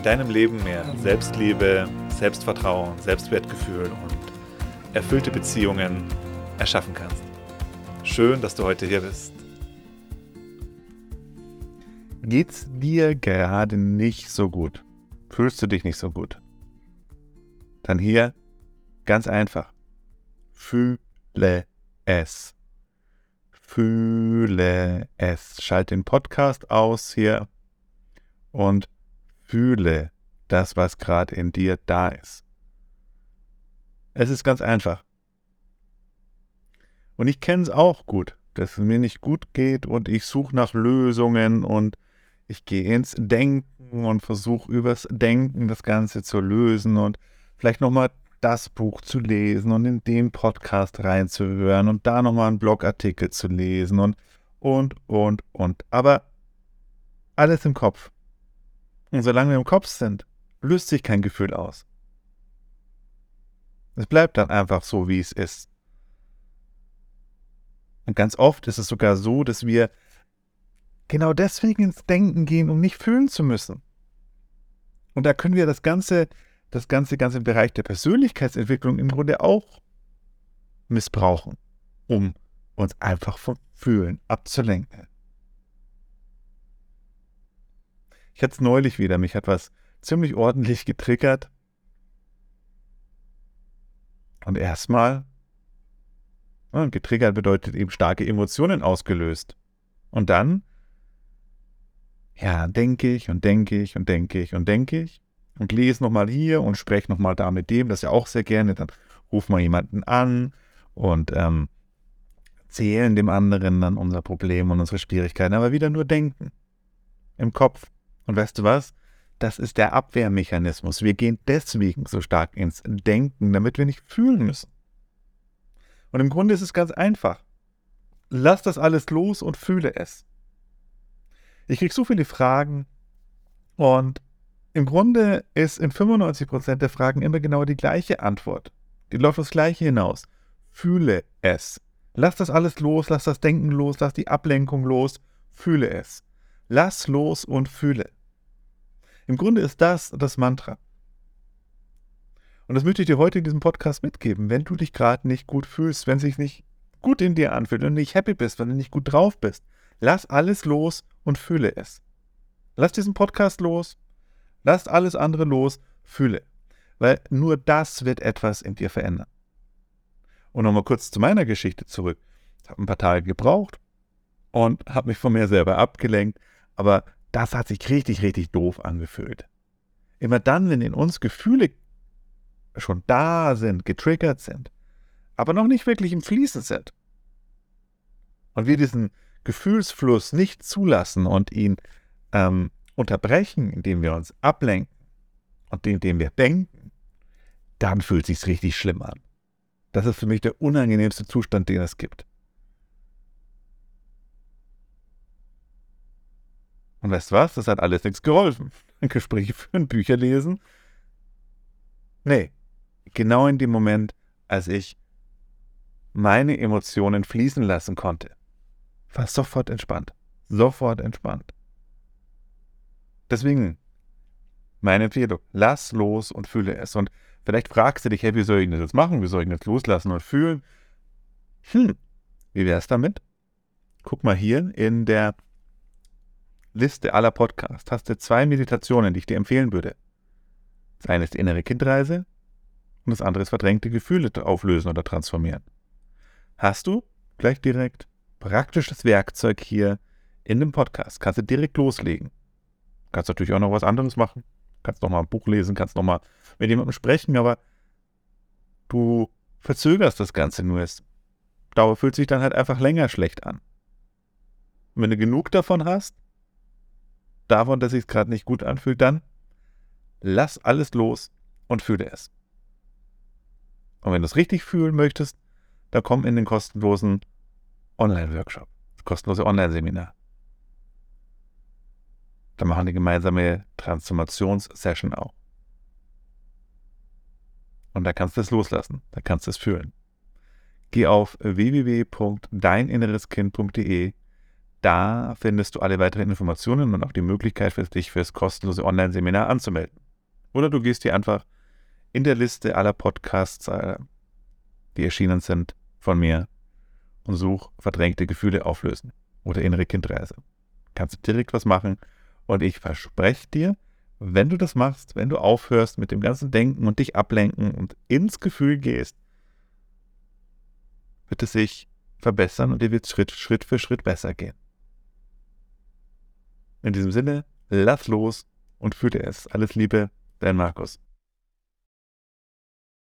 in deinem Leben mehr Selbstliebe, Selbstvertrauen, Selbstwertgefühl und erfüllte Beziehungen erschaffen kannst. Schön, dass du heute hier bist. Geht's dir gerade nicht so gut? Fühlst du dich nicht so gut? Dann hier ganz einfach. Fühle es. Fühle es. Schalt den Podcast aus hier und Fühle das, was gerade in dir da ist. Es ist ganz einfach. Und ich kenne es auch gut, dass es mir nicht gut geht und ich suche nach Lösungen und ich gehe ins Denken und versuche übers Denken das Ganze zu lösen und vielleicht nochmal das Buch zu lesen und in den Podcast reinzuhören und da nochmal einen Blogartikel zu lesen und, und, und, und. Aber alles im Kopf. Und solange wir im Kopf sind, löst sich kein Gefühl aus. Es bleibt dann einfach so, wie es ist. Und ganz oft ist es sogar so, dass wir genau deswegen ins Denken gehen, um nicht fühlen zu müssen. Und da können wir das ganze, das ganze, ganze Bereich der Persönlichkeitsentwicklung im Grunde auch missbrauchen, um uns einfach vom Fühlen abzulenken. Ich hatte es neulich wieder, mich hat was ziemlich ordentlich getriggert. Und erstmal, ja, getriggert bedeutet eben starke Emotionen ausgelöst. Und dann, ja, denke ich und denke ich und denke ich und denke ich und lese nochmal hier und spreche nochmal da mit dem, das ja auch sehr gerne. Dann rufen wir jemanden an und ähm, erzählen dem anderen dann unser Problem und unsere Schwierigkeiten, aber wieder nur denken. Im Kopf. Und weißt du was? Das ist der Abwehrmechanismus. Wir gehen deswegen so stark ins Denken, damit wir nicht fühlen müssen. Und im Grunde ist es ganz einfach. Lass das alles los und fühle es. Ich kriege so viele Fragen und im Grunde ist in 95% der Fragen immer genau die gleiche Antwort. Die läuft das Gleiche hinaus. Fühle es. Lass das alles los, lass das Denken los, lass die Ablenkung los, fühle es. Lass los und fühle. Im Grunde ist das das Mantra. Und das möchte ich dir heute in diesem Podcast mitgeben. Wenn du dich gerade nicht gut fühlst, wenn es sich nicht gut in dir anfühlt und nicht happy bist, wenn du nicht gut drauf bist, lass alles los und fühle es. Lass diesen Podcast los, lass alles andere los, fühle. Weil nur das wird etwas in dir verändern. Und nochmal kurz zu meiner Geschichte zurück. Ich habe ein paar Tage gebraucht und habe mich von mir selber abgelenkt, aber das hat sich richtig, richtig doof angefühlt. Immer dann, wenn in uns Gefühle schon da sind, getriggert sind, aber noch nicht wirklich im Fließen sind. Und wir diesen Gefühlsfluss nicht zulassen und ihn ähm, unterbrechen, indem wir uns ablenken und indem wir denken, dann fühlt es sich richtig schlimm an. Das ist für mich der unangenehmste Zustand, den es gibt. Und weißt du was? Das hat alles nichts geholfen. Gespräche führen, Bücher lesen. Nee, genau in dem Moment, als ich meine Emotionen fließen lassen konnte, war sofort entspannt. Sofort entspannt. Deswegen, meine Empfehlung, lass los und fühle es. Und vielleicht fragst du dich, hey, wie soll ich das jetzt machen? Wie soll ich das loslassen und fühlen? Hm, wie wäre es damit? Guck mal hier in der Liste aller Podcasts hast du zwei Meditationen, die ich dir empfehlen würde. Das eine ist die innere Kindreise und das andere ist verdrängte Gefühle auflösen oder transformieren. Hast du gleich direkt praktisches Werkzeug hier in dem Podcast. Kannst du direkt loslegen. Kannst natürlich auch noch was anderes machen. Kannst noch mal ein Buch lesen, kannst noch mal mit jemandem sprechen, aber du verzögerst das Ganze nur. Es Dauer fühlt sich dann halt einfach länger schlecht an. Und wenn du genug davon hast, davon, dass sich es gerade nicht gut anfühlt, dann lass alles los und fühle es. Und wenn du es richtig fühlen möchtest, dann komm in den kostenlosen Online-Workshop, das kostenlose Online-Seminar. Dann machen die gemeinsame Transformationssession auch. Und da kannst du es loslassen, da kannst du es fühlen. Geh auf www.deininnereskind.de. Da findest du alle weiteren Informationen und auch die Möglichkeit für dich für das kostenlose Online-Seminar anzumelden. Oder du gehst hier einfach in der Liste aller Podcasts, äh, die erschienen sind, von mir und such verdrängte Gefühle auflösen oder innere Kindreise. Kannst du direkt was machen und ich verspreche dir, wenn du das machst, wenn du aufhörst mit dem ganzen Denken und dich ablenken und ins Gefühl gehst, wird es sich verbessern und dir wird Schritt, Schritt für Schritt besser gehen. In diesem Sinne, lass los und fühle es. Alles Liebe, dein Markus.